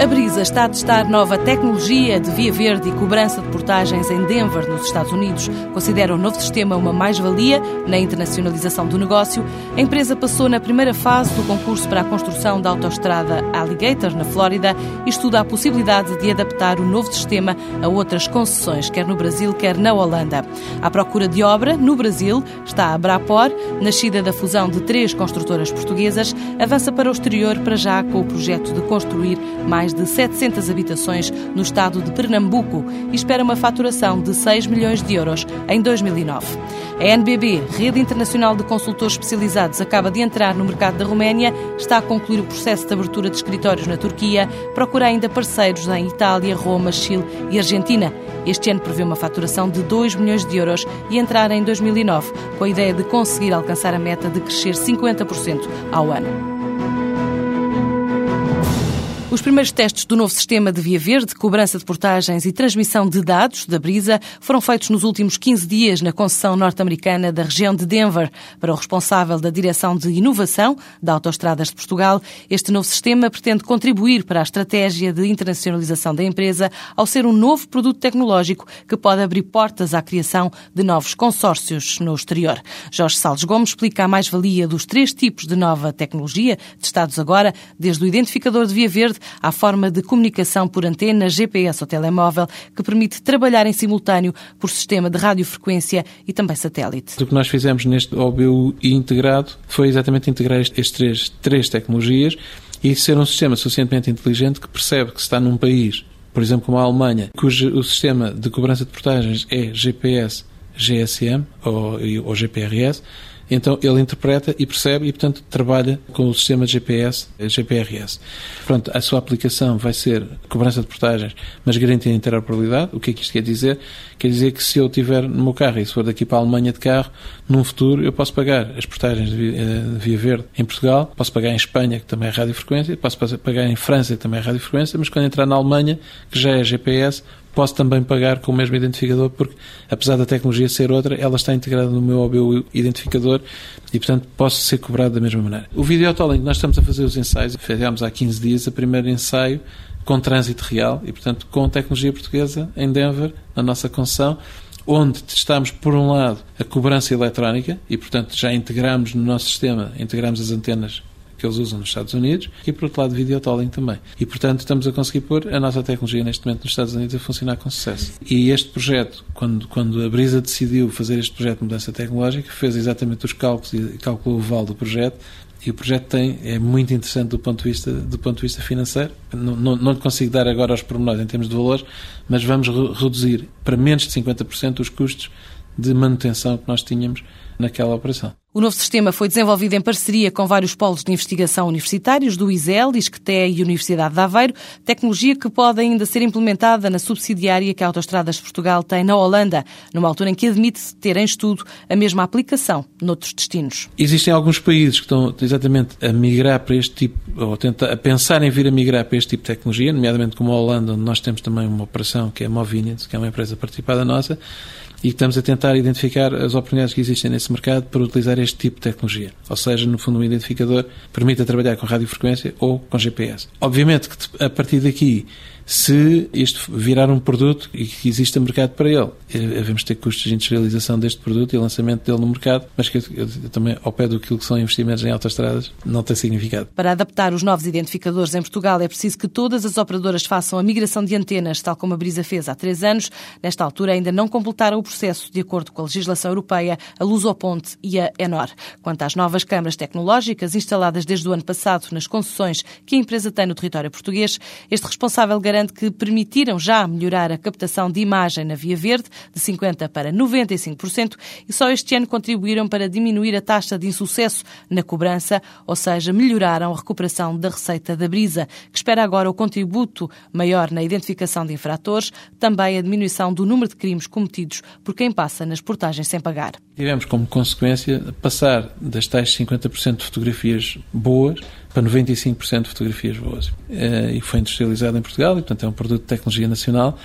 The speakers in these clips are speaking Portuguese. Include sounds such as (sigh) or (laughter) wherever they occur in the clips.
A Brisa está a testar nova tecnologia de via verde e cobrança de portagens em Denver, nos Estados Unidos. Considera o novo sistema uma mais-valia na internacionalização do negócio. A empresa passou na primeira fase do concurso para a construção da autoestrada Alligator, na Flórida, e estuda a possibilidade de adaptar o novo sistema a outras concessões, quer no Brasil, quer na Holanda. À procura de obra, no Brasil, está a Brapor, nascida da fusão de três construtoras portuguesas, avança para o exterior para já com o projeto de construir mais mais de 700 habitações no estado de Pernambuco e espera uma faturação de 6 milhões de euros em 2009. A NBB, Rede Internacional de Consultores Especializados, acaba de entrar no mercado da Roménia, está a concluir o processo de abertura de escritórios na Turquia, procura ainda parceiros em Itália, Roma, Chile e Argentina. Este ano prevê uma faturação de 2 milhões de euros e entrar em 2009, com a ideia de conseguir alcançar a meta de crescer 50% ao ano. Os primeiros testes do novo sistema de Via Verde, cobrança de portagens e transmissão de dados da Brisa foram feitos nos últimos 15 dias na concessão norte-americana da região de Denver. Para o responsável da Direção de Inovação da Autostradas de Portugal, este novo sistema pretende contribuir para a estratégia de internacionalização da empresa ao ser um novo produto tecnológico que pode abrir portas à criação de novos consórcios no exterior. Jorge Salles Gomes explica a mais-valia dos três tipos de nova tecnologia testados agora, desde o identificador de Via Verde à forma de comunicação por antena, GPS ou telemóvel, que permite trabalhar em simultâneo por sistema de radiofrequência e também satélite. O que nós fizemos neste OBU integrado foi exatamente integrar estas três, três tecnologias e ser um sistema suficientemente inteligente que percebe que está num país, por exemplo, como a Alemanha, cujo o sistema de cobrança de portagens é GPS, GSM ou, ou GPRS, então ele interpreta e percebe e, portanto, trabalha com o sistema de GPS, GPRS. Pronto, a sua aplicação vai ser cobrança de portagens, mas garantia interoperabilidade. O que é que isto quer dizer? Quer dizer que se eu tiver no meu carro e se for daqui para a Alemanha de carro, num futuro eu posso pagar as portagens de eh, via verde em Portugal, posso pagar em Espanha, que também é radiofrequência, posso pagar em França, que também é radiofrequência, mas quando entrar na Alemanha, que já é GPS, posso também pagar com o mesmo identificador, porque apesar da tecnologia ser outra, ela está integrada no meu OBU identificador e, portanto, posso ser cobrado da mesma maneira. O videotolling, nós estamos a fazer os ensaios, fizemos há 15 dias o primeiro ensaio com trânsito real e, portanto, com tecnologia portuguesa em Denver, na nossa concessão, onde testamos, por um lado, a cobrança eletrónica e, portanto, já integramos no nosso sistema, integramos as antenas que eles usam nos Estados Unidos e, por outro lado, videotolling também. E, portanto, estamos a conseguir pôr a nossa tecnologia neste momento nos Estados Unidos a funcionar com sucesso. E este projeto, quando, quando a Brisa decidiu fazer este projeto de mudança tecnológica, fez exatamente os cálculos e calculou o vale do projeto e o projeto tem, é muito interessante do ponto de vista, do ponto de vista financeiro. Não, não, não consigo dar agora os pormenores em termos de valores, mas vamos re reduzir para menos de 50% os custos de manutenção que nós tínhamos naquela operação. O novo sistema foi desenvolvido em parceria com vários polos de investigação universitários do ISEL, ISCTE e Universidade de Aveiro, tecnologia que pode ainda ser implementada na subsidiária que a Autostradas de Portugal tem na Holanda, numa altura em que admite ter em estudo a mesma aplicação noutros destinos. Existem alguns países que estão exatamente a migrar para este tipo, ou a, tentar, a pensar em vir a migrar para este tipo de tecnologia, nomeadamente como a Holanda, onde nós temos também uma operação que é a Movinians, que é uma empresa participada nossa, e estamos a tentar identificar as oportunidades que existem nesse mercado para utilizar este tipo de tecnologia. Ou seja, no fundo, um identificador permite trabalhar com radiofrequência ou com GPS. Obviamente que a partir daqui se isto virar um produto e que exista mercado para ele. Devemos ter custos de industrialização deste produto e lançamento dele no mercado, mas que também, ao pé do que são investimentos em autoestradas, não tem significado. Para adaptar os novos identificadores em Portugal, é preciso que todas as operadoras façam a migração de antenas, tal como a Brisa fez há três anos. Nesta altura, ainda não completaram o processo de acordo com a legislação europeia, a Lusoponte e a Enor. Quanto às novas câmaras tecnológicas instaladas desde o ano passado nas concessões que a empresa tem no território português, este responsável garante garante que permitiram já melhorar a captação de imagem na Via Verde, de 50% para 95%, e só este ano contribuíram para diminuir a taxa de insucesso na cobrança, ou seja, melhoraram a recuperação da receita da brisa, que espera agora o contributo maior na identificação de infratores, também a diminuição do número de crimes cometidos por quem passa nas portagens sem pagar. Tivemos como consequência passar das tais 50% de fotografias boas para 95% de fotografias boas. Eh, e foi industrializado em Portugal e, portanto, é um produto de tecnologia nacional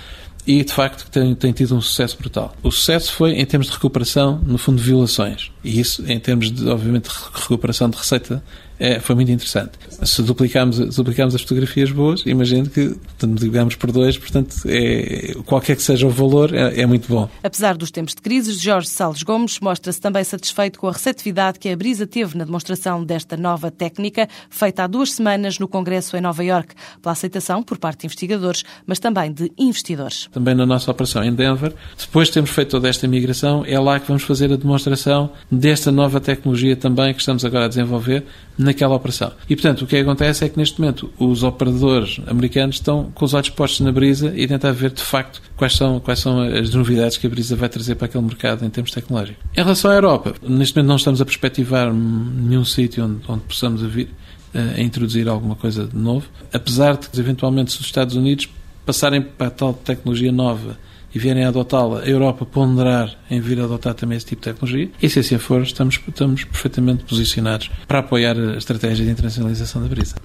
e, de facto, tem, tem tido um sucesso brutal. O sucesso foi em termos de recuperação, no fundo, de violações. E isso, em termos de, obviamente, de recuperação de receita, é, foi muito interessante. Se duplicamos, duplicamos as fotografias boas, imagino que multiplicamos por dois, portanto, é, qualquer que seja o valor, é, é, muito bom. Apesar dos tempos de crise, Jorge Salles Gomes mostra-se também satisfeito com a receptividade que a Brisa teve na demonstração desta nova técnica, feita há duas semanas no Congresso em Nova Iorque, pela aceitação por parte de investigadores, mas também de investidores. Também na nossa operação em Denver, depois de termos feito toda esta migração, é lá que vamos fazer a demonstração desta nova tecnologia também que estamos agora a desenvolver naquela operação. E, portanto, o que acontece é que neste momento os operadores americanos estão com os olhos postos na brisa e tentar ver de facto quais são, quais são as novidades que a brisa vai trazer para aquele mercado em termos tecnológicos. Em relação à Europa, neste momento não estamos a perspectivar nenhum sítio onde, onde possamos vir eh, a introduzir alguma coisa de novo, apesar de que, eventualmente, se os Estados Unidos passarem para a tal tecnologia nova e vierem a adotá-la, a Europa ponderar em vir a adotar também esse tipo de tecnologia. E se assim for, estamos, estamos perfeitamente posicionados para apoiar a estratégia de internacionalização da Brisa.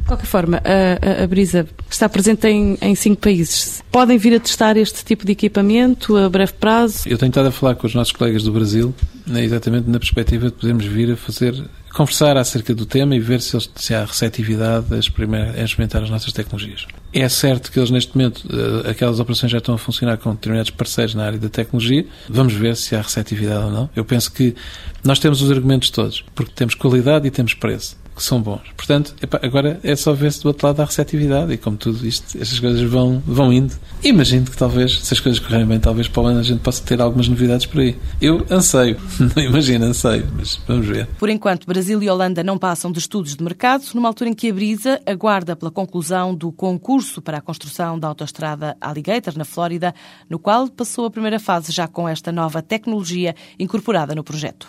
De qualquer forma, a, a, a Brisa está presente em, em, cinco países. Podem vir a testar este tipo de equipamento a breve prazo? Eu tenho estado a falar com os nossos colegas do Brasil, né, exatamente na perspectiva de podermos vir a fazer conversar acerca do tema e ver se, eles, se há receptividade a, a experimentar as nossas tecnologias. É certo que eles, neste momento, eh, aquelas operações já estão a funcionar com determinados parceiros na área da tecnologia. Vamos ver se há receptividade ou não. Eu penso que nós temos os argumentos todos, porque temos qualidade e temos preço que são bons. Portanto, epa, agora é só ver se do outro lado há receptividade e como tudo isto, estas coisas vão, vão indo. Imagino que talvez, se as coisas correrem bem, talvez para o ano a gente possa ter algumas novidades por aí. Eu anseio, (laughs) não imagino, anseio, mas vamos ver. Por enquanto, Brasil e Holanda não passam de estudos de mercado, numa altura em que a Brisa aguarda pela conclusão do concurso para a construção da autoestrada Alligator, na Flórida, no qual passou a primeira fase já com esta nova tecnologia incorporada no projeto.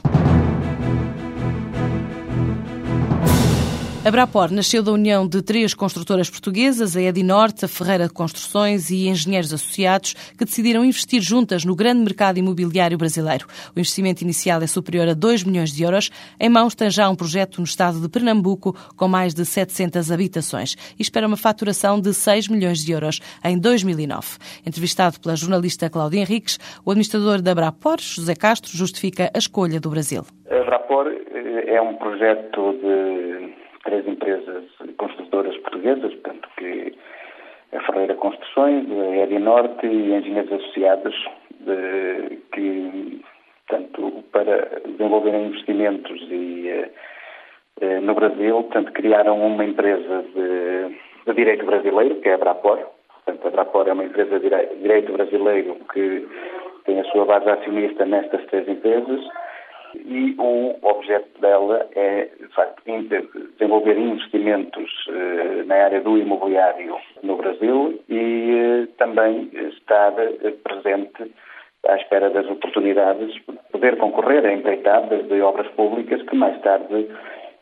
A Brapor nasceu da união de três construtoras portuguesas, a Edinorte, a Ferreira de Construções e Engenheiros Associados, que decidiram investir juntas no grande mercado imobiliário brasileiro. O investimento inicial é superior a 2 milhões de euros. Em mãos tem já um projeto no estado de Pernambuco com mais de 700 habitações e espera uma faturação de 6 milhões de euros em 2009. Entrevistado pela jornalista Cláudia Henriques, o administrador da Brapor, José Castro, justifica a escolha do Brasil. A Brapor eh, é um projeto de três empresas construtoras portuguesas, portanto, que a Ferreira Construções, a Edi Norte e Engenheiros Associados, de, que, portanto, para desenvolverem investimentos e, eh, no Brasil, portanto, criaram uma empresa de, de direito brasileiro, que é a Brapor. Portanto, a Brapor é uma empresa de direito brasileiro que tem a sua base acionista nestas três empresas e o objeto dela é, de facto, desenvolver investimentos eh, na área do imobiliário no Brasil e eh, também estar eh, presente à espera das oportunidades, poder concorrer a empreitadas de obras públicas que mais tarde,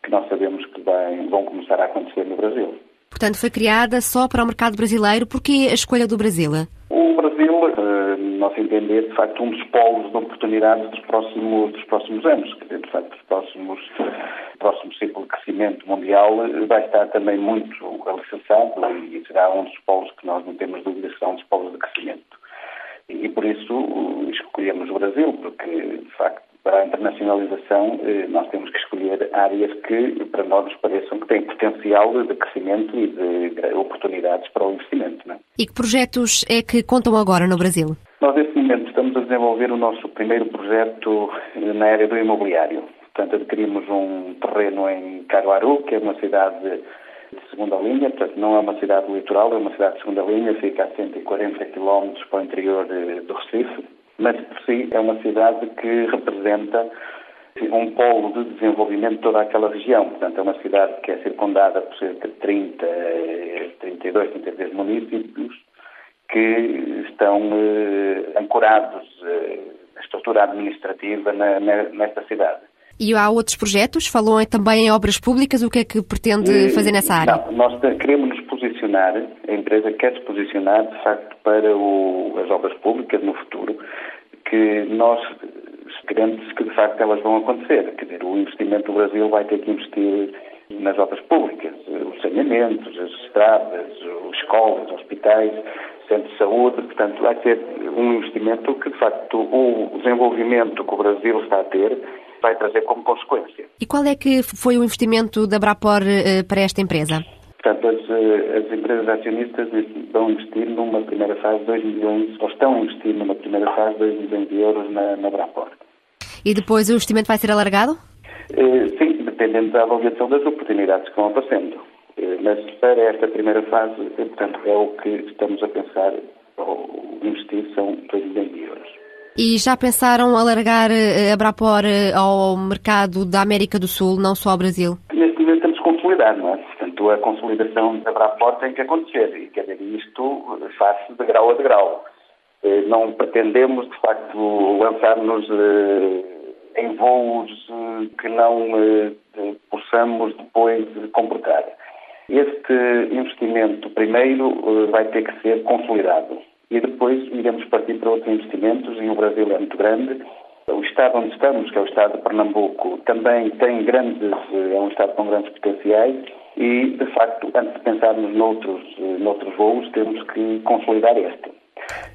que nós sabemos que vão começar a acontecer no Brasil. Portanto, foi criada só para o mercado brasileiro. Porquê a escolha do Brasil, no nosso entender, de facto, um dos polos de oportunidades dos próximos, dos próximos anos. Quer dizer, de facto, os próximos próximo ciclo de crescimento mundial vai estar também muito alicerçado e será um dos polos que nós não temos dúvidas que será um dos polos de crescimento. E por isso escolhemos o Brasil, porque, de facto, para a internacionalização, eh, nós temos que escolher áreas que, para nós, nos pareçam que têm potencial de crescimento e de oportunidades para o investimento. É? E que projetos é que contam agora no Brasil? Momento, estamos a desenvolver o nosso primeiro projeto eh, na área do imobiliário. Portanto, adquirimos um terreno em Caruaru, que é uma cidade de segunda linha, portanto, não é uma cidade litoral, é uma cidade de segunda linha, fica a 140 km para o interior do Recife mas por si é uma cidade que representa um polo de desenvolvimento de toda aquela região. Portanto, é uma cidade que é circundada por cerca de 30, 32, 33 municípios que estão eh, ancorados eh, na estrutura administrativa na, na, nesta cidade. E há outros projetos? Falou também em obras públicas. O que é que pretende fazer nessa área? Não, nós queremos nos posicionar, a empresa quer se posicionar, de facto, para o, as obras públicas no futuro, que nós queremos que, de facto, elas vão acontecer. Quer dizer, o investimento do Brasil vai ter que investir nas obras públicas, os saneamentos, as estradas, as escolas, hospitais, centros de saúde, portanto, vai ser um investimento que, de facto, o desenvolvimento que o Brasil está a ter vai trazer como consequência. E qual é que foi o investimento da Brapor uh, para esta empresa? Portanto, as, eh, as, empresas acionistas vão investir numa primeira fase 2 milhões, ou estão a investir numa primeira fase 2 milhões de euros na, na Brapor. E depois o investimento vai ser alargado? Eh, sim, dependendo da avaliação das oportunidades que vão aparecendo. Eh, mas para esta primeira fase, portanto, é o que estamos a pensar, ou investir são 2 milhões de euros. E já pensaram alargar a Brapor ao mercado da América do Sul, não só ao Brasil? Neste momento temos que consolidar, não é? Portanto, a consolidação da Brapor tem que acontecer. E, quer dizer, isto faz-se de grau a degrau. Eh, não pretendemos, de facto, lançar-nos eh, em voos eh, que não possamos depois comportar. Este investimento, primeiro, vai ter que ser consolidado. E depois iremos partir para outros investimentos, e o Brasil é muito grande. O estado onde estamos, que é o estado de Pernambuco, também tem grandes, é um estado com grandes potenciais e, de facto, antes de pensarmos noutros, noutros voos, temos que consolidar este.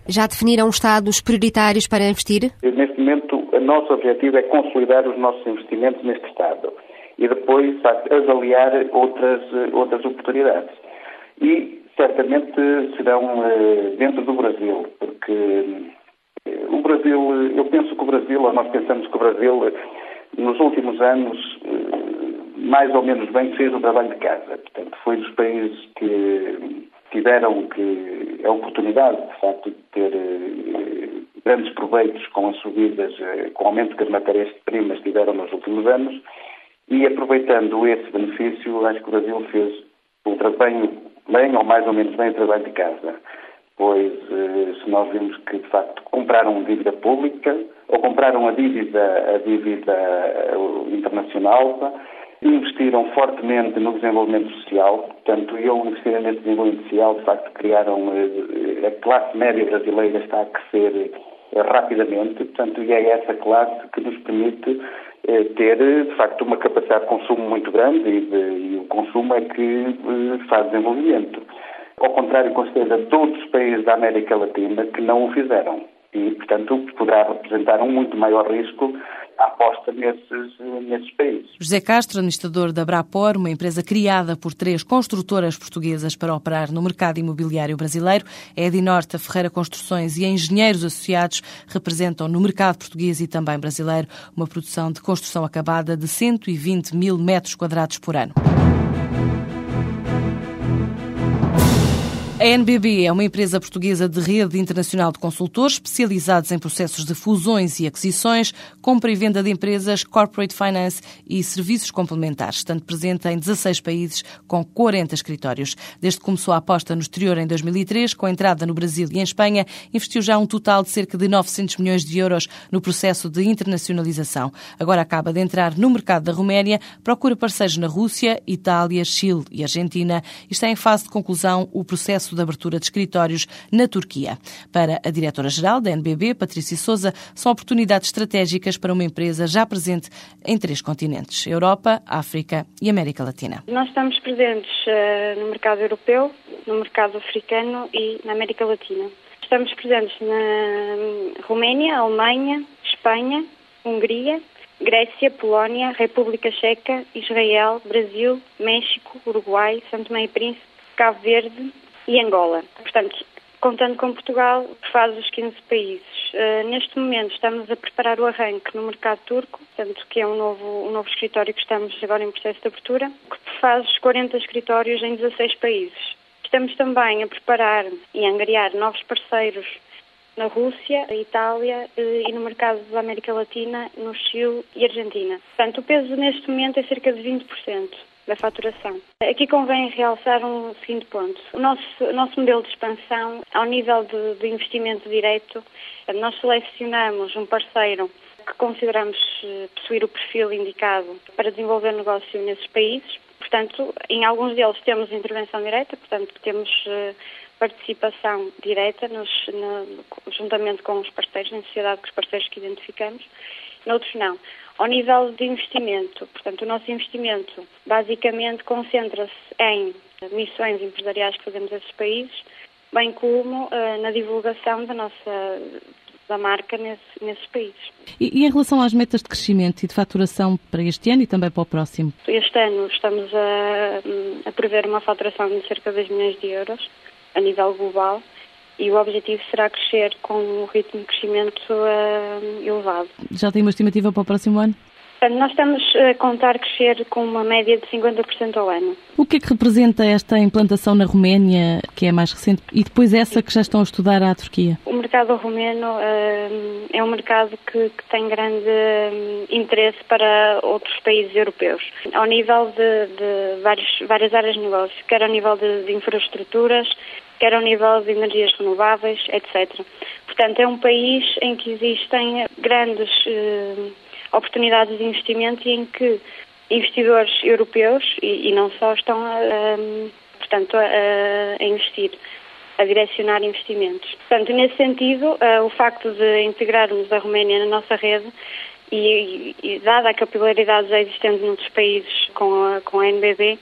Já definiram estados prioritários para investir? Neste momento, o nosso objetivo é consolidar os nossos investimentos neste estado e depois avaliar outras, outras oportunidades. E certamente serão eh, dentro do Brasil, porque eh, o Brasil, eu penso que o Brasil, ou nós pensamos que o Brasil, nos últimos anos, mais ou menos bem fez o trabalho de casa. Portanto, foi dos países que tiveram que, a oportunidade, de facto, de ter eh, grandes proveitos com as subidas, eh, com o aumento que as matérias-primas tiveram nos últimos anos e aproveitando esse benefício, acho que o Brasil fez um trabalho bem ou mais ou menos bem o trabalho de casa. Pois, eh, se nós vimos que, de facto, compraram dívida pública ou compraram a dívida, a dívida internacional, investiram fortemente no desenvolvimento social, portanto, e ao investirem nesse desenvolvimento social, de facto, criaram, eh, a classe média brasileira está a crescer eh, rapidamente, portanto, e é essa classe que nos permite eh, ter, de facto, uma capacidade de consumo muito grande e, de, e o consumo é que faz desenvolvimento. Ao contrário, certeza, de outros países da América Latina que não o fizeram e, portanto, poderá representar um muito maior risco aposta nesses, nesses países. José Castro, administrador da Brapor, uma empresa criada por três construtoras portuguesas para operar no mercado imobiliário brasileiro. É a Edinorte, a Ferreira Construções e Engenheiros Associados representam no mercado português e também brasileiro uma produção de construção acabada de 120 mil metros quadrados por ano. A NBB é uma empresa portuguesa de rede internacional de consultores especializados em processos de fusões e aquisições, compra e venda de empresas, corporate finance e serviços complementares, estando presente em 16 países com 40 escritórios. Desde que começou a aposta no exterior em 2003, com entrada no Brasil e em Espanha, investiu já um total de cerca de 900 milhões de euros no processo de internacionalização. Agora acaba de entrar no mercado da Roménia, procura parceiros na Rússia, Itália, Chile e Argentina e está em fase de conclusão o processo processo de abertura de escritórios na Turquia. Para a diretora-geral da NBB, Patrícia Souza, são oportunidades estratégicas para uma empresa já presente em três continentes: Europa, África e América Latina. Nós estamos presentes uh, no mercado europeu, no mercado africano e na América Latina. Estamos presentes na Roménia, Alemanha, Espanha, Hungria, Grécia, Polónia, República Checa, Israel, Brasil, México, Uruguai, Santo e Príncipe, Cabo Verde, e Angola. Portanto, contando com Portugal, faz os 15 países. Uh, neste momento estamos a preparar o arranque no mercado turco, portanto, que é um novo, um novo escritório que estamos agora em processo de abertura, que faz 40 escritórios em 16 países. Estamos também a preparar e a angariar novos parceiros na Rússia, na Itália uh, e no mercado da América Latina, no Chile e Argentina. Portanto, o peso neste momento é cerca de 20% da faturação. Aqui convém realçar um seguinte ponto. O nosso, o nosso modelo de expansão, ao nível de, de investimento direto, nós selecionamos um parceiro que consideramos eh, possuir o perfil indicado para desenvolver negócio nesses países. Portanto, em alguns deles temos intervenção direta, portanto, temos uh, participação direta nos, no, juntamente com os parceiros, em sociedade com os parceiros que identificamos. Noutros não. Ao nível de investimento, portanto, o nosso investimento basicamente concentra-se em missões empresariais que fazemos a esses países, bem como uh, na divulgação da nossa, da marca nesse, nesses países. E, e, em relação às metas de crescimento e de faturação para este ano e também para o próximo? Este ano estamos a, a prever uma faturação de cerca de 2 milhões de euros a nível global e o objetivo será crescer com um ritmo de crescimento uh, elevado. Já tem uma estimativa para o próximo ano? Nós estamos a contar crescer com uma média de 50% ao ano. O que é que representa esta implantação na Roménia, que é mais recente, e depois essa que já estão a estudar à Turquia? O mercado romeno uh, é um mercado que, que tem grande uh, interesse para outros países europeus, ao nível de, de vários, várias áreas de negócio, quer ao nível de, de infraestruturas, quer ao nível de energias renováveis, etc. Portanto, é um país em que existem grandes uh, oportunidades de investimento e em que investidores europeus, e, e não só, estão a, portanto, a, a, investir, a direcionar investimentos. Portanto, nesse sentido, uh, o facto de integrarmos a Roménia na nossa rede e, e, dada a capilaridade já existente noutros países com a, com a NBB,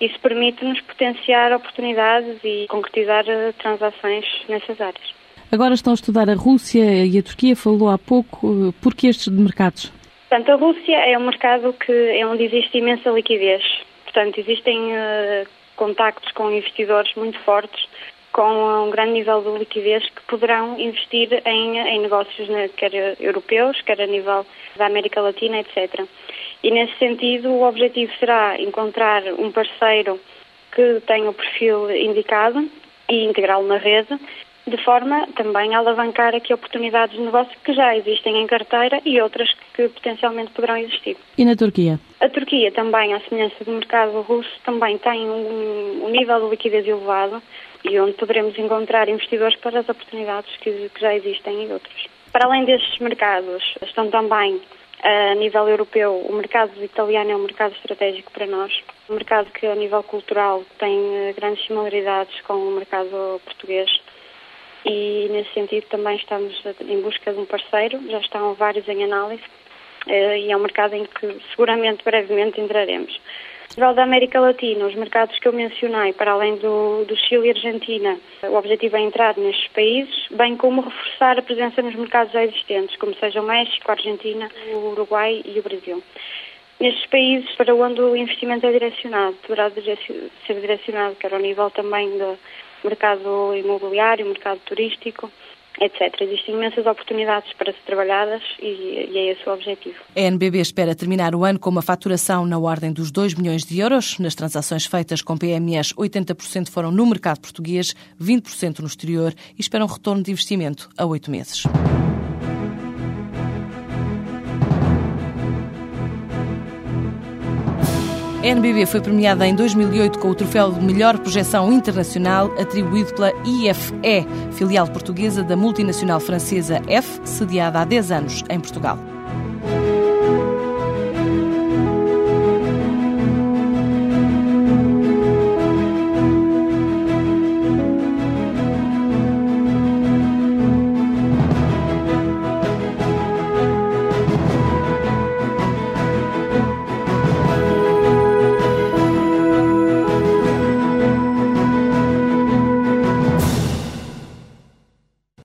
isso permite-nos potenciar oportunidades e concretizar uh, transações nessas áreas. Agora estão a estudar a Rússia e a Turquia, falou há pouco. Uh, por que estes mercados? Portanto, a Rússia é um mercado que é onde existe imensa liquidez. Portanto, existem uh, contactos com investidores muito fortes, com um grande nível de liquidez, que poderão investir em, em negócios, né, quer europeus, quer a nível da América Latina, etc. E nesse sentido, o objetivo será encontrar um parceiro que tenha o perfil indicado e integrá-lo na rede de forma também a alavancar aqui oportunidades de negócio que já existem em carteira e outras que potencialmente poderão existir. E na Turquia? A Turquia também, à semelhança do mercado russo, também tem um, um nível de liquidez elevado e onde poderemos encontrar investidores para as oportunidades que, que já existem em outros. Para além destes mercados, estão também a nível europeu, o mercado italiano é um mercado estratégico para nós. Um mercado que, a nível cultural, tem eh, grandes similaridades com o mercado português e nesse sentido também estamos em busca de um parceiro, já estão vários em análise eh, e é um mercado em que seguramente brevemente entraremos. Nível da América Latina, os mercados que eu mencionei, para além do, do Chile e Argentina, o objetivo é entrar nestes países, bem como reforçar a presença nos mercados já existentes, como seja o México, Argentina, o Uruguai e o Brasil. Nestes países para onde o investimento é direcionado, poderá ser direcionado quer ao nível também da mercado imobiliário, mercado turístico, etc. Existem imensas oportunidades para ser trabalhadas e, e, é esse o objetivo. A NBB espera terminar o ano com uma faturação na ordem dos 2 milhões de euros. Nas transações feitas com PMEs, 80% foram no mercado português, 20% no exterior e espera um retorno de investimento a oito meses. A NBB foi premiada em 2008 com o troféu de melhor projeção internacional atribuído pela IFE, filial portuguesa da multinacional francesa F, sediada há 10 anos em Portugal.